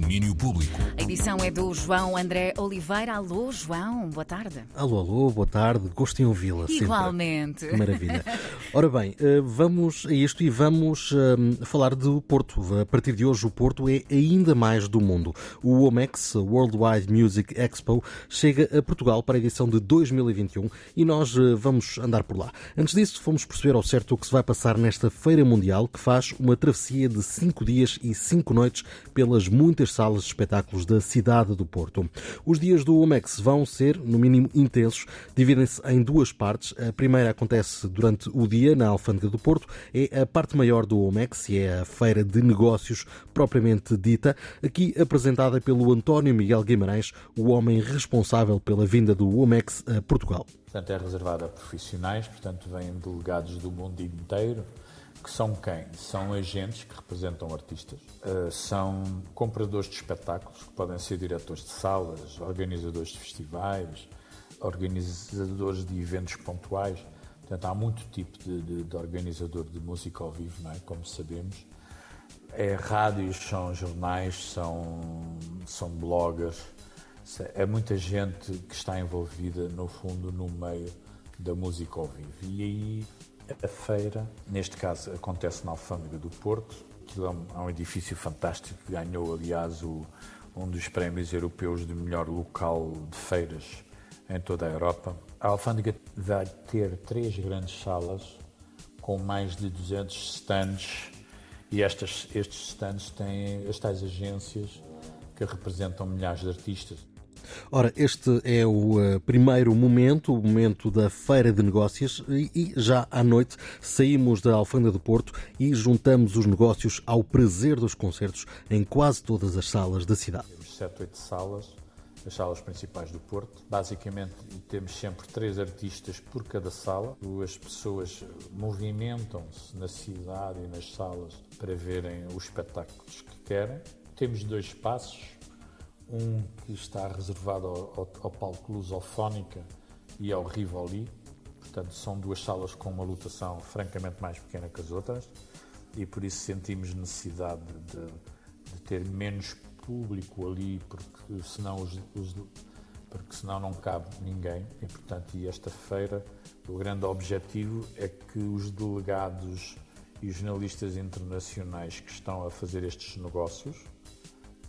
domínio público. A edição é do João André Oliveira. Alô, João, boa tarde. Alô, alô, boa tarde. Gosto em ouvi-la. Igualmente. Sempre. Maravilha. Ora bem, eh, vamos a isto e vamos um, falar do Porto. A partir de hoje, o Porto é ainda mais do mundo. O OMEX, Worldwide Music Expo, chega a Portugal para a edição de 2021 e nós uh, vamos andar por lá. Antes disso, fomos perceber ao certo o que se vai passar nesta Feira Mundial, que faz uma travessia de cinco dias e cinco noites pelas muitas salas de espetáculos da cidade do Porto. Os dias do OMEX vão ser, no mínimo, intensos. Dividem-se em duas partes. A primeira acontece durante o dia na Alfândega do Porto. É a parte maior do OMEX e é a feira de negócios propriamente dita, aqui apresentada pelo António Miguel Guimarães, o homem responsável pela vinda do OMEX a Portugal. Portanto, é reservada a profissionais, portanto, vêm delegados do mundo inteiro que são quem? São agentes que representam artistas, uh, são compradores de espetáculos, que podem ser diretores de salas, organizadores de festivais, organizadores de eventos pontuais. Portanto, há muito tipo de, de, de organizador de música ao vivo, não é? como sabemos. É rádios, são jornais, são, são bloggers. É muita gente que está envolvida, no fundo, no meio da música ao vivo. E aí a feira, neste caso, acontece na Alfândega do Porto. Aquilo é um, edifício fantástico que ganhou, aliás, o, um dos prémios europeus de melhor local de feiras em toda a Europa. A Alfândega vai ter três grandes salas com mais de 200 stands e estas, estes stands têm as tais agências que representam milhares de artistas. Ora, este é o uh, primeiro momento, o momento da feira de negócios, e, já à noite saímos da Alfândega do Porto e juntamos os negócios ao prazer dos concertos em quase todas as salas da cidade. Temos sete, oito salas, as salas principais do Porto. Basicamente, temos sempre três artistas por cada sala. As pessoas movimentam-se na cidade e nas salas para verem os espetáculos que querem. Temos dois espaços um que está reservado ao, ao, ao palco lusofónica e ao Rivoli, portanto são duas salas com uma lotação francamente mais pequena que as outras e por isso sentimos necessidade de, de ter menos público ali porque senão os, os, porque senão não cabe ninguém. E portanto e esta feira o grande objetivo é que os delegados e os jornalistas internacionais que estão a fazer estes negócios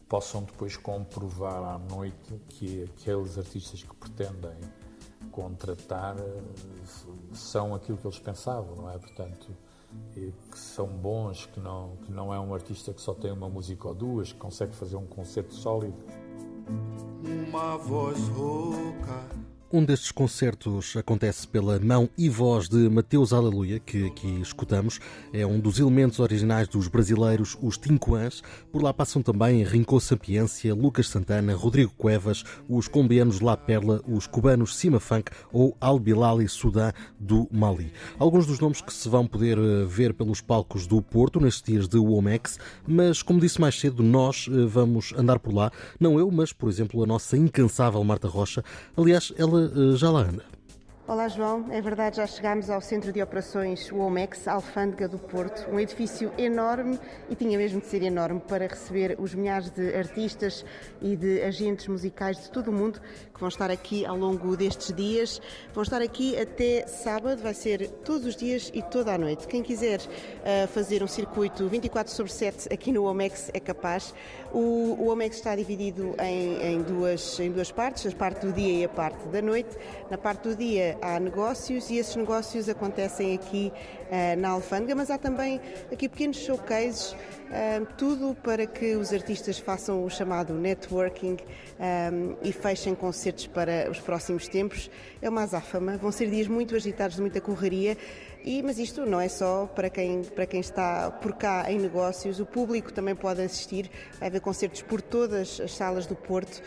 possam depois comprovar à noite que aqueles artistas que pretendem contratar eh, são aquilo que eles pensavam, não é? Portanto, que são bons, que não, que não é um artista que só tem uma música ou duas, que consegue fazer um concerto sólido. Uma voz rouca um destes concertos acontece pela mão e voz de Mateus Aleluia, que aqui escutamos. É um dos elementos originais dos brasileiros, os Tincoãs. Por lá passam também Rincô Sapiência, Lucas Santana, Rodrigo Cuevas, os colombianos La Perla, os cubanos Cima Funk ou Albilali Sudã do Mali. Alguns dos nomes que se vão poder eh, ver pelos palcos do Porto nestes dias de Womex, mas como disse mais cedo, nós eh, vamos andar por lá. Não eu, mas, por exemplo, a nossa incansável Marta Rocha. Aliás, ela ela eh, já lá anda. Olá João, é verdade, já chegámos ao Centro de Operações OMEX, Alfândega do Porto, um edifício enorme e tinha mesmo de ser enorme para receber os milhares de artistas e de agentes musicais de todo o mundo que vão estar aqui ao longo destes dias. Vão estar aqui até sábado, vai ser todos os dias e toda a noite. Quem quiser uh, fazer um circuito 24 sobre 7 aqui no OMEX é capaz. O, o OMEX está dividido em, em, duas, em duas partes, a parte do dia e a parte da noite. Na parte do dia há negócios e esses negócios acontecem aqui uh, na Alfândega, mas há também aqui pequenos showcases, uh, tudo para que os artistas façam o chamado networking um, e fechem concertos para os próximos tempos. É uma azáfama, vão ser dias muito agitados, de muita correria. E, mas isto não é só para quem, para quem está por cá em negócios, o público também pode assistir. Vai haver concertos por todas as salas do Porto,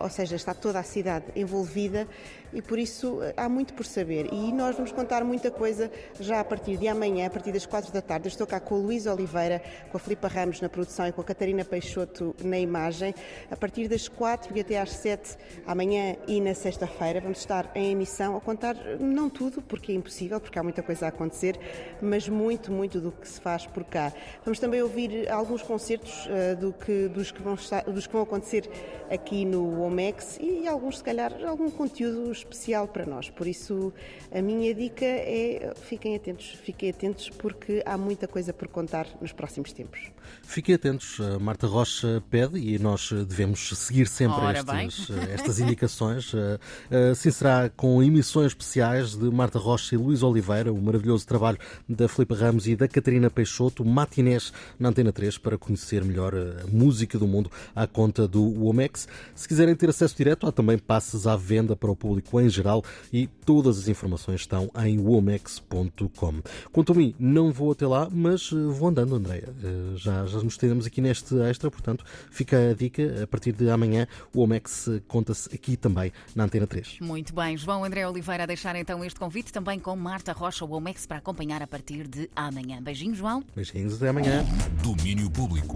ou seja, está toda a cidade envolvida e por isso há muito por saber. E nós vamos contar muita coisa já a partir de amanhã, a partir das quatro da tarde. Estou cá com o Luís Oliveira, com a Filipa Ramos na produção e com a Catarina Peixoto na imagem. A partir das 4 e até às 7 amanhã e na sexta-feira vamos estar em emissão a contar não tudo, porque é impossível, porque há muita coisa a acontecer, mas muito, muito do que se faz por cá. Vamos também ouvir alguns concertos uh, do que, dos, que vão estar, dos que vão acontecer aqui no OMEX e alguns, se calhar, algum conteúdo especial para nós. Por isso, a minha dica é fiquem atentos, fiquem atentos porque há muita coisa por contar nos próximos tempos. Fiquem atentos, Marta Rocha pede e nós devemos seguir sempre estes, estas indicações. Assim será com emissões especiais de Marta Rocha e Luís Oliveira, o maravilhoso trabalho da Filipe Ramos e da Catarina Peixoto, matinés na Antena 3 para conhecer melhor a música do mundo à conta do Womex. Se quiserem ter acesso direto, há também passes à venda para o público em geral e todas as informações estão em womex.com. Quanto a mim, não vou até lá, mas eh, vou andando, Andréia. Eh, já, já nos teremos aqui neste extra, portanto, fica a dica. A partir de amanhã, o Womex conta-se aqui também na Antena 3. Muito bem. João André Oliveira a deixar então este convite também com Marta Rocha, o Womex, para acompanhar a partir de amanhã. Beijinhos, João. Beijinhos, até amanhã. Domínio Público.